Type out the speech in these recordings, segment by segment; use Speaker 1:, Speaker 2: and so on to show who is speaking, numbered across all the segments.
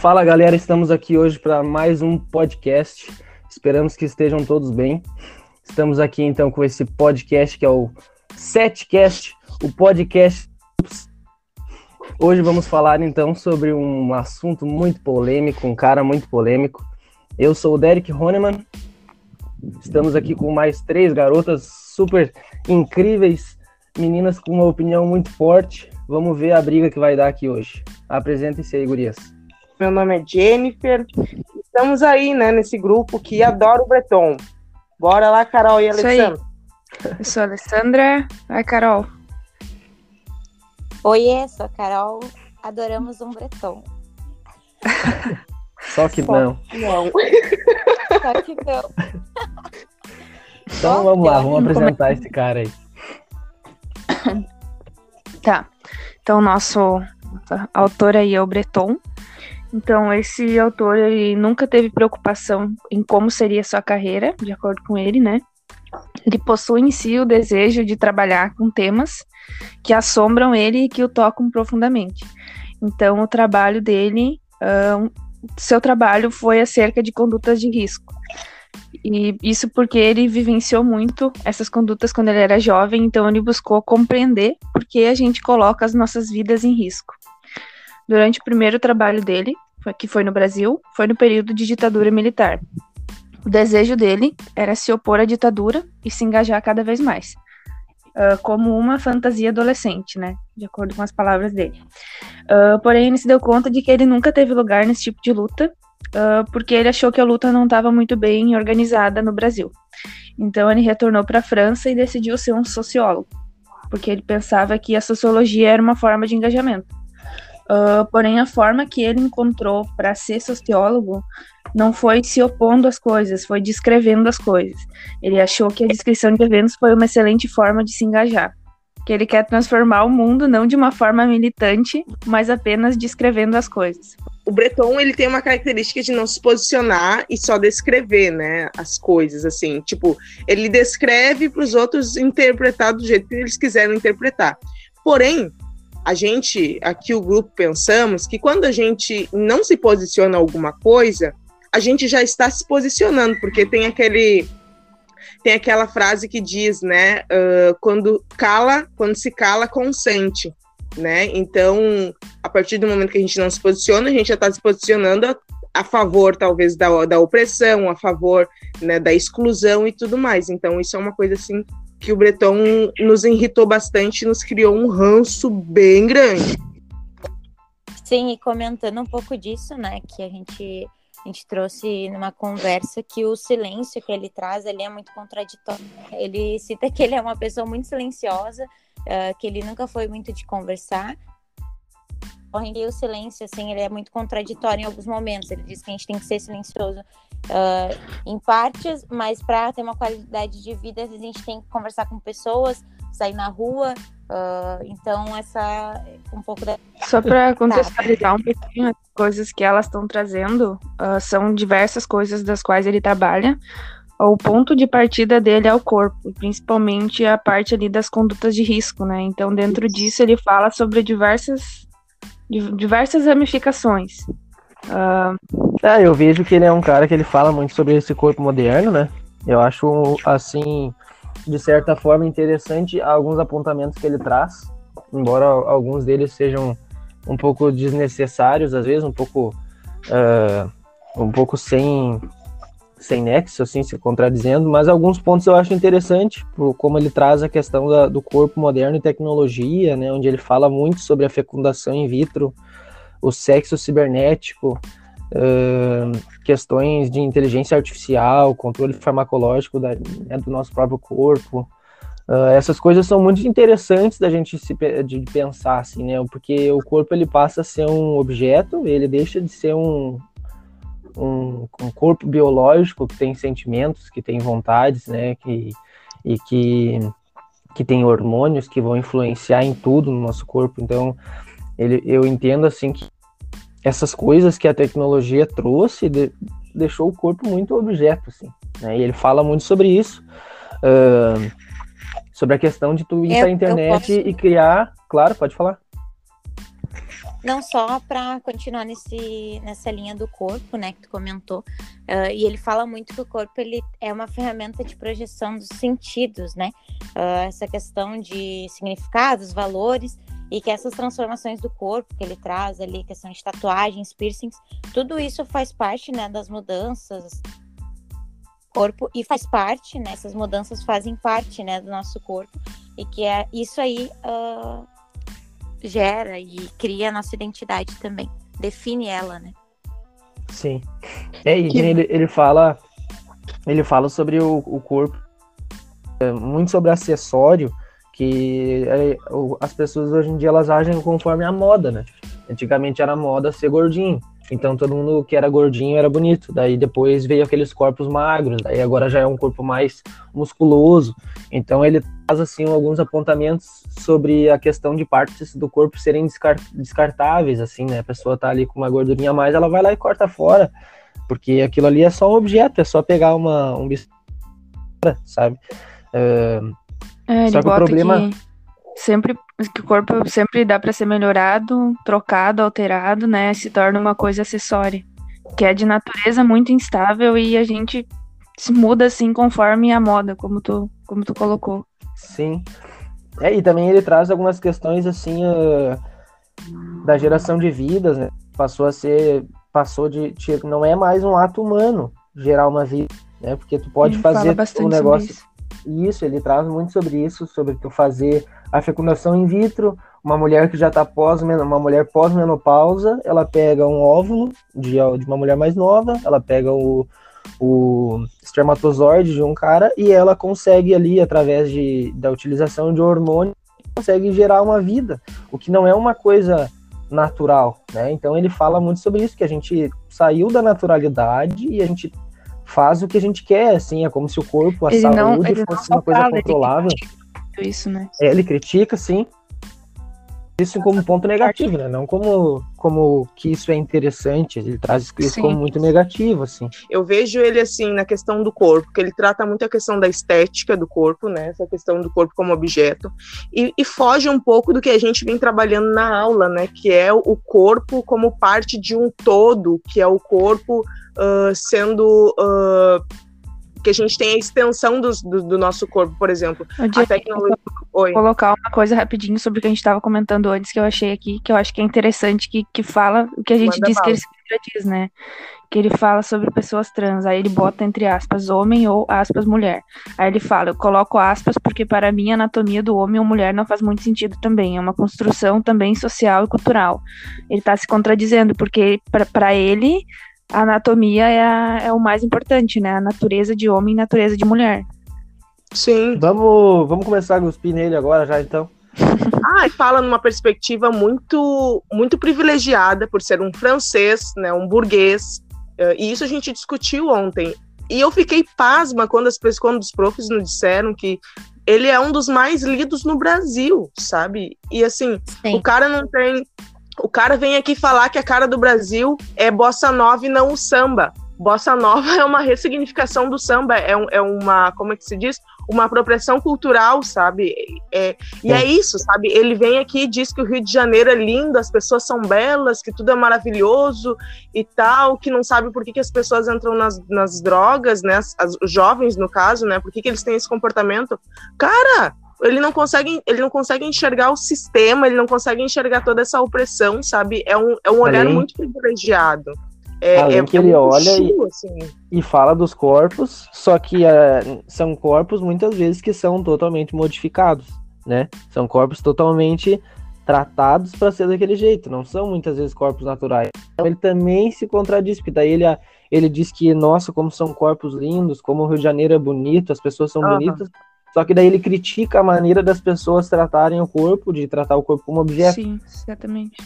Speaker 1: Fala galera, estamos aqui hoje para mais um podcast. Esperamos que estejam todos bem. Estamos aqui então com esse podcast que é o Setcast, o podcast. Hoje vamos falar então sobre um assunto muito polêmico, um cara muito polêmico. Eu sou o Derek Honeman. Estamos aqui com mais três garotas super incríveis, meninas com uma opinião muito forte. Vamos ver a briga que vai dar aqui hoje. Apresentem-se aí, gurias.
Speaker 2: Meu nome é Jennifer. Estamos aí, né, nesse grupo que adora o Breton. Bora lá, Carol e Alessandra.
Speaker 3: Eu sou a Alessandra. Vai, Carol.
Speaker 4: Oiê, sou a Carol. Adoramos um Breton.
Speaker 1: Só que
Speaker 2: Só
Speaker 1: não.
Speaker 2: Não.
Speaker 4: Só que não.
Speaker 1: Então vamos lá, vamos apresentar esse cara aí.
Speaker 3: Tá. Então, o nosso autor aí é o Breton. Então, esse autor, ele nunca teve preocupação em como seria sua carreira, de acordo com ele, né? Ele possui em si o desejo de trabalhar com temas que assombram ele e que o tocam profundamente. Então, o trabalho dele, seu trabalho foi acerca de condutas de risco. E isso porque ele vivenciou muito essas condutas quando ele era jovem, então ele buscou compreender por que a gente coloca as nossas vidas em risco. Durante o primeiro trabalho dele, que foi no Brasil, foi no período de ditadura militar. O desejo dele era se opor à ditadura e se engajar cada vez mais, ah, como uma fantasia adolescente, né? De acordo com as palavras dele. Ah, porém, ele se deu conta de que ele nunca teve lugar nesse tipo de luta, ah, porque ele achou que a luta não estava muito bem organizada no Brasil. Então, ele retornou para a França e decidiu ser um sociólogo, porque ele pensava que a sociologia era uma forma de engajamento. Ah, porém, a forma que ele encontrou para ser sociólogo não foi se opondo às coisas, foi descrevendo as coisas. Ele achou que a descrição de eventos foi uma excelente forma de se engajar. Que ele quer transformar o mundo não de uma forma militante, mas apenas descrevendo as coisas.
Speaker 2: O Breton, ele tem uma característica de não se posicionar e só descrever, né, as coisas, assim. Tipo, ele descreve para os outros interpretar do jeito que eles quiserem interpretar. Porém, a gente, aqui o grupo, pensamos que quando a gente não se posiciona alguma coisa, a gente já está se posicionando, porque tem aquele tem aquela frase que diz, né, ah, quando cala, quando se cala, consente, né? Então, a partir do momento que a gente não se posiciona, a gente já está se posicionando a, a favor, talvez, da, da opressão, a favor né, da exclusão e tudo mais. Então, isso é uma coisa assim que o Breton nos irritou bastante, nos criou um ranço bem grande.
Speaker 4: Sim, e comentando um pouco disso, né, que a gente, a gente trouxe numa conversa que o silêncio que ele traz, ele é muito contraditório. Ele cita que ele é uma pessoa muito silenciosa, ah, que ele nunca foi muito de conversar. Porém, o silêncio, assim, ele é muito contraditório em alguns momentos. Ele diz que a gente tem que ser silencioso ah, em partes, mas para ter uma qualidade de vida, às vezes a gente tem que conversar com pessoas, sair na rua. ah, então, essa um pouco da
Speaker 3: Só para contextualizar um pouquinho as coisas que elas estão trazendo, ah, são diversas coisas das quais ele trabalha. O ponto de partida dele é o corpo, principalmente a parte ali das condutas de risco, né? Então, dentro disso, ele fala sobre diversas, di- diversas ramificações. Ah,
Speaker 1: É, eu vejo que ele é um cara que ele fala muito sobre esse corpo moderno, né? Eu acho, assim, de certa forma interessante alguns apontamentos que ele traz, embora alguns deles sejam um pouco desnecessários, às vezes, um pouco, ah, um pouco sem, sem nexo, assim, se contradizendo, mas alguns pontos eu acho interessante, por como ele traz a questão da- do corpo moderno e tecnologia, né? Onde ele fala muito sobre a fecundação in vitro, o sexo cibernético, ahn, questões de inteligência artificial, controle farmacológico da- né, do nosso próprio corpo. Ah, essas coisas são muito interessantes da gente se, de pensar, assim, né? Porque o corpo ele passa a ser um objeto, ele deixa de ser um, um, um corpo biológico que tem sentimentos, que tem vontades, né? Que, e que, que tem hormônios que vão influenciar em tudo no nosso corpo. Então, ele, eu entendo assim que essas coisas que a tecnologia trouxe de- deixou o corpo muito objeto, assim, né? E ele fala muito sobre isso, ahn, sobre a questão de tu ir
Speaker 4: Eu-
Speaker 1: pra
Speaker 4: eu
Speaker 1: internet
Speaker 4: posso-
Speaker 1: e criar, claro, pode falar.
Speaker 4: Não só para continuar nesse, nessa linha do corpo, né, que tu comentou, uh, e ele fala muito que o corpo ele é uma ferramenta de projeção dos sentidos, né, uh, essa questão de significados, valores, e que essas transformações do corpo que ele traz ali, questão de tatuagens, piercings, tudo isso faz parte, né, das mudanças corpo e faz parte, né, essas mudanças fazem parte, né, do nosso corpo e que é isso aí uh, gera e cria a nossa identidade também, define ela, né?
Speaker 1: Sim. É, e ele, ele fala ele fala sobre o, o corpo, é, muito sobre acessório, que é, o, as pessoas hoje em dia elas agem conforme a moda, né? Antigamente era moda ser gordinho. Então todo mundo que era gordinho era bonito. Daí depois veio aqueles corpos magros. Daí agora já é um corpo mais musculoso. Então ele traz assim alguns apontamentos sobre a questão de partes do corpo serem descartáveis, assim, né? A pessoa tá ali com uma gordurinha a mais, ela vai lá e corta fora, porque aquilo ali é só um objeto, é só pegar uma um sabe?
Speaker 3: Uh, é, só que o problema sempre que o corpo sempre dá para ser melhorado, trocado, alterado, né? Se torna uma coisa acessória, que é de natureza muito instável e a gente se muda assim conforme a moda, como tu, como tu colocou.
Speaker 1: Sim. É, e também ele traz algumas questões assim uh, da geração de vidas, né? Passou a ser, passou de, de, não é mais um ato humano gerar uma vida, né? Porque tu pode ele fazer um negócio isso. isso, ele traz muito sobre isso, sobre tu fazer a fecundação in vitro, uma mulher que já está pós, uma mulher pós-menopausa, ela pega um óvulo de, de uma mulher mais nova, ela pega o, o espermatozoide de um cara e ela consegue ali, através de, da utilização de hormônio, consegue gerar uma vida, o que não é uma coisa natural, né? Então ele fala muito sobre isso, que a gente saiu da naturalidade e a gente faz o que a gente quer, assim, é como se o corpo, a ele saúde não, fosse uma coisa controlável
Speaker 3: isso, né?
Speaker 1: É, ele critica, sim. Isso como ponto negativo, né? Não como, como que isso é interessante. Ele traz isso sim. como muito negativo, assim.
Speaker 2: Eu vejo ele, assim, na questão do corpo, que ele trata muito a questão da estética do corpo, né? Essa questão do corpo como objeto. E, e foge um pouco do que a gente vem trabalhando na aula, né? Que é o corpo como parte de um todo, que é o corpo uh, sendo... Uh, que a gente tem a extensão do, do, do nosso corpo, por exemplo.
Speaker 3: a tecnologia. Oi. Colocar uma coisa rapidinho sobre o que a gente estava comentando antes, que eu achei aqui, que eu acho que é interessante, que, que fala o que a gente Manda diz que ele diz, né? Que ele fala sobre pessoas trans, aí ele bota entre aspas homem ou aspas mulher. Aí ele fala, eu coloco aspas porque para mim a anatomia do homem ou mulher não faz muito sentido também, é uma construção também social e cultural. Ele está se contradizendo, porque para ele a anatomia é, a, é, o mais importante, né? A natureza de homem e natureza de mulher.
Speaker 1: Sim. Vamos, vamos começar a cuspir nele agora já, então.
Speaker 2: ah, e fala numa perspectiva muito, muito privilegiada por ser um francês, né, um burguês. Uh, e isso a gente discutiu ontem. E eu fiquei pasma quando, as, quando os profs nos disseram que ele é um dos mais lidos no Brasil, sabe? E assim, Sim. o cara não tem o cara vem aqui falar que a cara do Brasil é bossa nova e não o samba. Bossa nova é uma ressignificação do samba, é, um, é uma, como é que se diz? Uma apropriação cultural, sabe? É, e é isso, sabe? Ele vem aqui e diz que o Rio de Janeiro é lindo, as pessoas são belas, que tudo é maravilhoso e tal, que não sabe por que, que as pessoas entram nas, nas drogas, né? As, os jovens, no caso, né? Por que, que eles têm esse comportamento? Cara, ele não consegue, ele não consegue enxergar o sistema, ele não consegue enxergar toda essa opressão, sabe? É um, é um olhar Além... muito privilegiado. É,
Speaker 1: Além é, que ele olha e, assim. e, fala dos corpos, só que uh, são corpos muitas vezes que são totalmente modificados, né? São corpos totalmente tratados para ser daquele jeito, não são muitas vezes corpos naturais. Então ele também se contradiz, porque daí ele, ele diz que, nossa, como são corpos lindos, como o Rio de Janeiro é bonito, as pessoas são uhum. bonitas, só que daí ele critica a maneira das pessoas tratarem o corpo, de tratar o corpo como objeto.
Speaker 3: Sim, exatamente.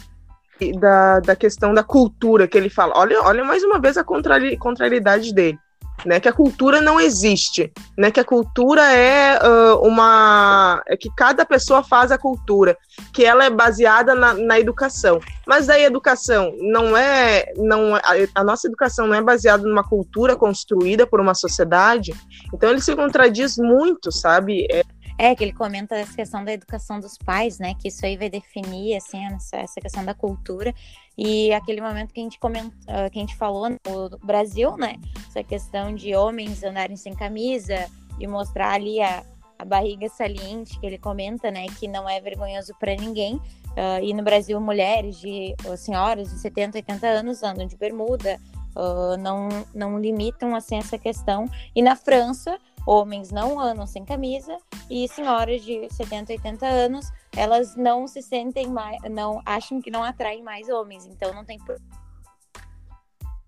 Speaker 2: E da, da questão da cultura que ele fala. Olha, olha mais uma vez a contrari, contrariedade dele né, que a cultura não existe, né, que a cultura é uh, uma, é que cada pessoa faz a cultura, que ela é baseada na, na educação. Mas daí a educação não é, não a, nossa educação não é baseada numa cultura construída por uma sociedade. Então ele se contradiz muito, sabe? É,
Speaker 4: É, que ele comenta essa questão da educação dos pais, né? Que isso aí vai definir, assim, essa questão da cultura. E aquele momento que a gente comenta, ah, que a gente falou no Brasil, né? Essa questão de homens andarem sem camisa e mostrar ali a, a barriga saliente que ele comenta, né? Que não é vergonhoso para ninguém. Uh, e no Brasil, mulheres de senhoras de 70, 80 anos andam de bermuda, uh, não, não limitam assim essa questão. E na França, homens não andam sem camisa e senhoras de 70, 80 anos, elas não se sentem mais, não acham que não atraem mais homens, então não tem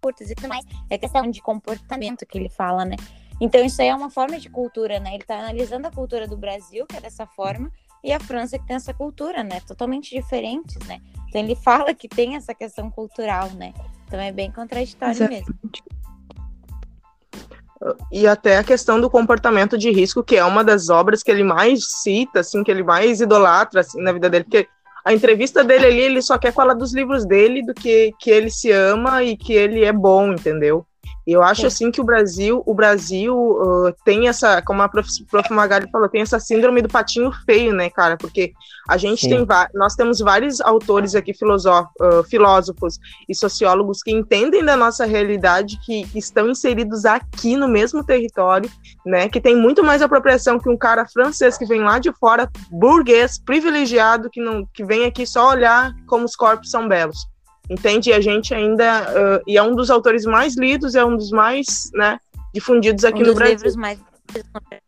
Speaker 4: curtas e tudo mais. É questão de comportamento que ele fala, né? Então isso aí é uma forma de cultura, né? Ele está analisando a cultura do Brasil, que é dessa forma, e a França que tem essa cultura, né? Totalmente diferentes, né? Então ele fala que tem essa questão cultural, né? Então é bem contraditório Exatamente. mesmo
Speaker 2: e até a questão do comportamento de risco, que é uma das obras que ele mais cita, assim, que ele mais idolatra assim, na vida dele, porque a entrevista dele ali, ele só quer falar dos livros dele, do que, que ele se ama e que ele é bom, entendeu? Eu acho assim que o Brasil, o Brasil uh, tem essa, como a prof, prof. Magali falou, tem essa síndrome do patinho feio, né, cara? Porque a gente Sim. tem, nós temos vários autores aqui, uh, filósofos e sociólogos que entendem da nossa realidade, que, que, estão inseridos aqui no mesmo território, né? Que tem muito mais apropriação que um cara francês que vem lá de fora, burguês, privilegiado, que não, que vem aqui só olhar como os corpos são belos entende? E a gente ainda uh, e é um dos autores mais lidos, é um dos mais, né, difundidos aqui um no Brasil. Livros mais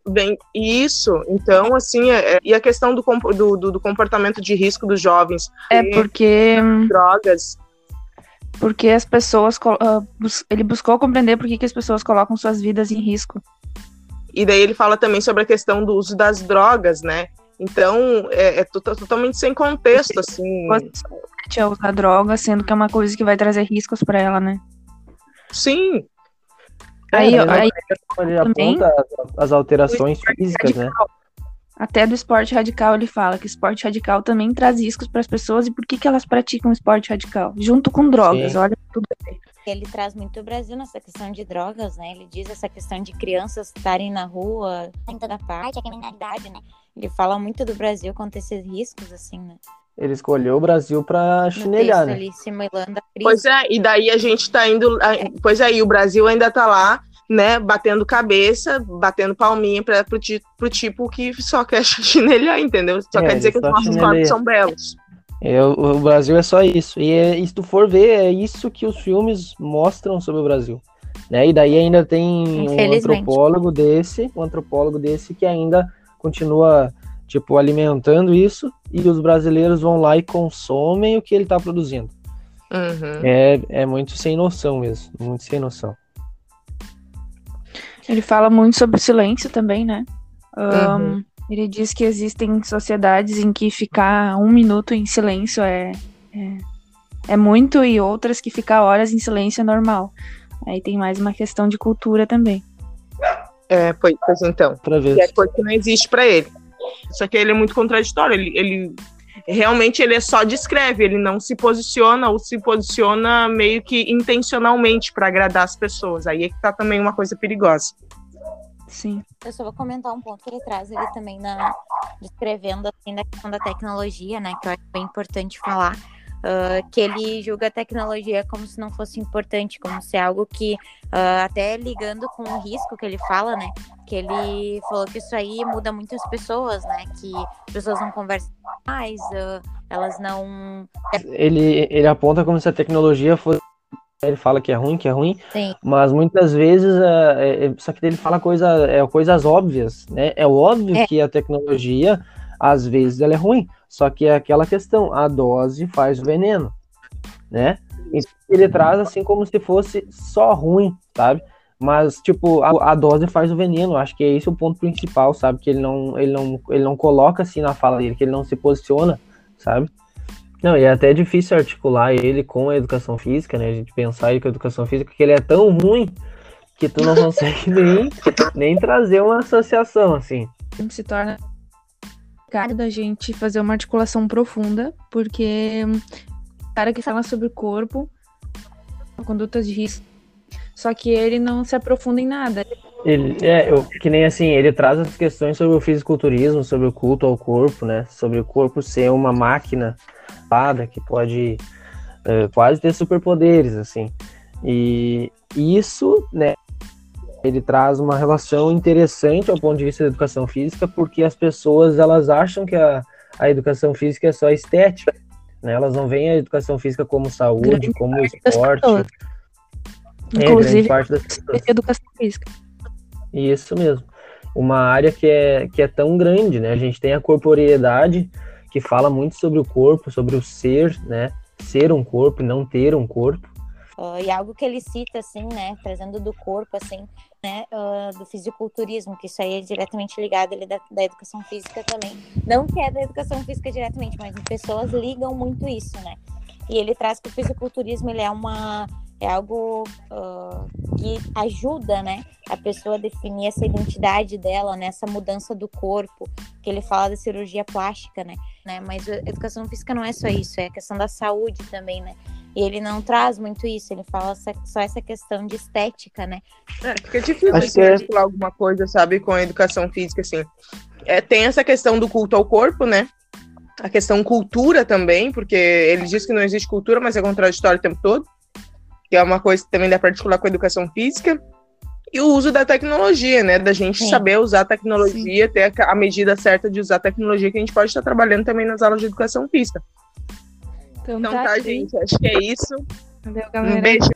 Speaker 2: Bem, isso, então, assim, é, é, e a questão do, do, do, comportamento de risco dos jovens.
Speaker 3: É porque.
Speaker 2: Drogas.
Speaker 3: Porque as pessoas. Uh, bus ele buscou compreender por que, que as pessoas colocam suas vidas em risco.
Speaker 2: E daí ele fala também sobre a questão do uso das drogas, né? Então, é, é totalmente sem contexto, assim.
Speaker 3: A usar droga, sendo que é uma coisa que vai trazer riscos para ela, né?
Speaker 2: Sim.
Speaker 3: Aí, é, aí
Speaker 1: ele aponta as alterações físicas, né?
Speaker 3: Até do esporte radical ele fala que esporte radical também traz riscos para as pessoas e por que, que elas praticam esporte radical? Junto com drogas, Sim. olha tudo
Speaker 4: bem. Ele traz muito o Brasil nessa questão de drogas, né? Ele diz essa questão de crianças estarem na rua, em toda parte, a criminalidade, né? Ele fala muito do Brasil contra esses riscos, assim, né?
Speaker 1: Ele escolheu o Brasil para chinelhar, né?
Speaker 4: Ali, simulando a
Speaker 2: crise. Pois é, e daí a gente tá indo. Pois é, e o Brasil ainda tá lá, né, batendo cabeça, batendo palminha para pro, pro tipo que só quer chinelhar, entendeu? Só é, quer dizer que os nossos corpos são belos.
Speaker 1: É, o, o, Brasil é só isso. E, é, e se tu for ver, é isso que os filmes mostram sobre o Brasil. Né? E daí ainda tem um antropólogo desse, um antropólogo desse que ainda continua tipo alimentando isso e os brasileiros vão lá e consomem o que ele está produzindo. Uhum. É, é muito sem noção mesmo, muito sem noção.
Speaker 3: Ele fala muito sobre silêncio também, né? Um, uhum. Ele diz que existem sociedades em que ficar um minuto em silêncio é, é, é muito e outras que ficar horas em silêncio é normal. Aí tem mais uma questão de cultura também.
Speaker 2: É, pois, pois então. Pra ver. E é coisa que não existe para ele. Só que ele é muito contraditório. Ele, ele realmente ele é só descreve, ele não se posiciona ou se posiciona meio que intencionalmente para agradar as pessoas. Aí é que tá também uma coisa perigosa.
Speaker 3: Sim.
Speaker 4: Eu só vou comentar um ponto que ele traz ele também na descrevendo assim da questão da tecnologia, né, que eu acho bem importante falar uh, que ele julga a tecnologia como se não fosse importante, como se é algo que, uh, até ligando com o risco que ele fala, né? Que ele falou que isso aí muda muitas pessoas, né? Que as pessoas não conversam mais, uh, elas não.
Speaker 1: Ele, ele aponta como se a tecnologia fosse ele fala que é ruim, que é ruim,
Speaker 4: Sim.
Speaker 1: mas muitas vezes é, é, só que ele fala coisa, é, coisas óbvias, né? É óbvio é. que a tecnologia às vezes ela é ruim, só que é aquela questão, a dose faz o veneno, né? Então, ele traz assim como se fosse só ruim, sabe? Mas, tipo, a, a, dose faz o veneno. Acho que é esse o ponto principal, sabe? Que ele não, ele não, ele não coloca assim na fala dele, que ele não se posiciona, sabe? Não, e é até difícil articular ele com a educação física, né? A gente pensar ele com a educação física, que ele é tão ruim que tu não consegue nem, nem trazer uma associação, assim.
Speaker 3: Se torna complicado da gente fazer uma articulação profunda, porque cara que fala sobre o corpo, condutas de risco, só que ele não se aprofunda em nada.
Speaker 1: Ele, é, eu, que nem assim, ele traz as questões sobre o fisiculturismo, sobre o culto ao corpo, né? Sobre o corpo ser uma máquina que pode é, quase ter superpoderes, assim. E isso, né, ele traz uma relação interessante ao ponto de vista da educação física, porque as pessoas elas acham que a, a educação física é só estética, né? Elas não veem a educação física como saúde, grande como esporte.
Speaker 3: É, Inclusive, parte das pessoas. educação física.
Speaker 1: Isso mesmo. Uma área que é, que é tão grande, né? A gente tem a corporeidade, que fala muito sobre o corpo, sobre o ser, né? Ser um corpo e não ter um corpo.
Speaker 4: Uh, e algo que ele cita, assim, né, trazendo do corpo, assim, né, uh, do fisiculturismo, que isso aí é diretamente ligado ele da, da, educação física também. Não que é da educação física diretamente, mas as pessoas ligam muito isso, né. E ele traz que o fisiculturismo ele é uma é algo uh, que ajuda, né, a pessoa a definir essa identidade dela, né, essa mudança do corpo, que ele fala da cirurgia plástica, né, né, mas a educação física não é só isso, é a questão da saúde também, né, e ele não traz muito isso, ele fala só essa questão de estética, né.
Speaker 2: É, fica difícil Acho que é... falar alguma coisa, sabe, com a educação física, assim. É, tem essa questão do culto ao corpo, né, a questão cultura também, porque ele diz que não existe cultura, mas é contraditório o tempo todo que é uma coisa que também dá para articular com a educação física, e o uso da tecnologia, né? Da gente Sim. saber usar a tecnologia, Sim. ter a medida certa de usar a tecnologia, que a gente pode estar trabalhando também nas aulas de educação física. Então, então tá, tá gente. Acho que é isso.
Speaker 3: Valeu, galera. Um beijo.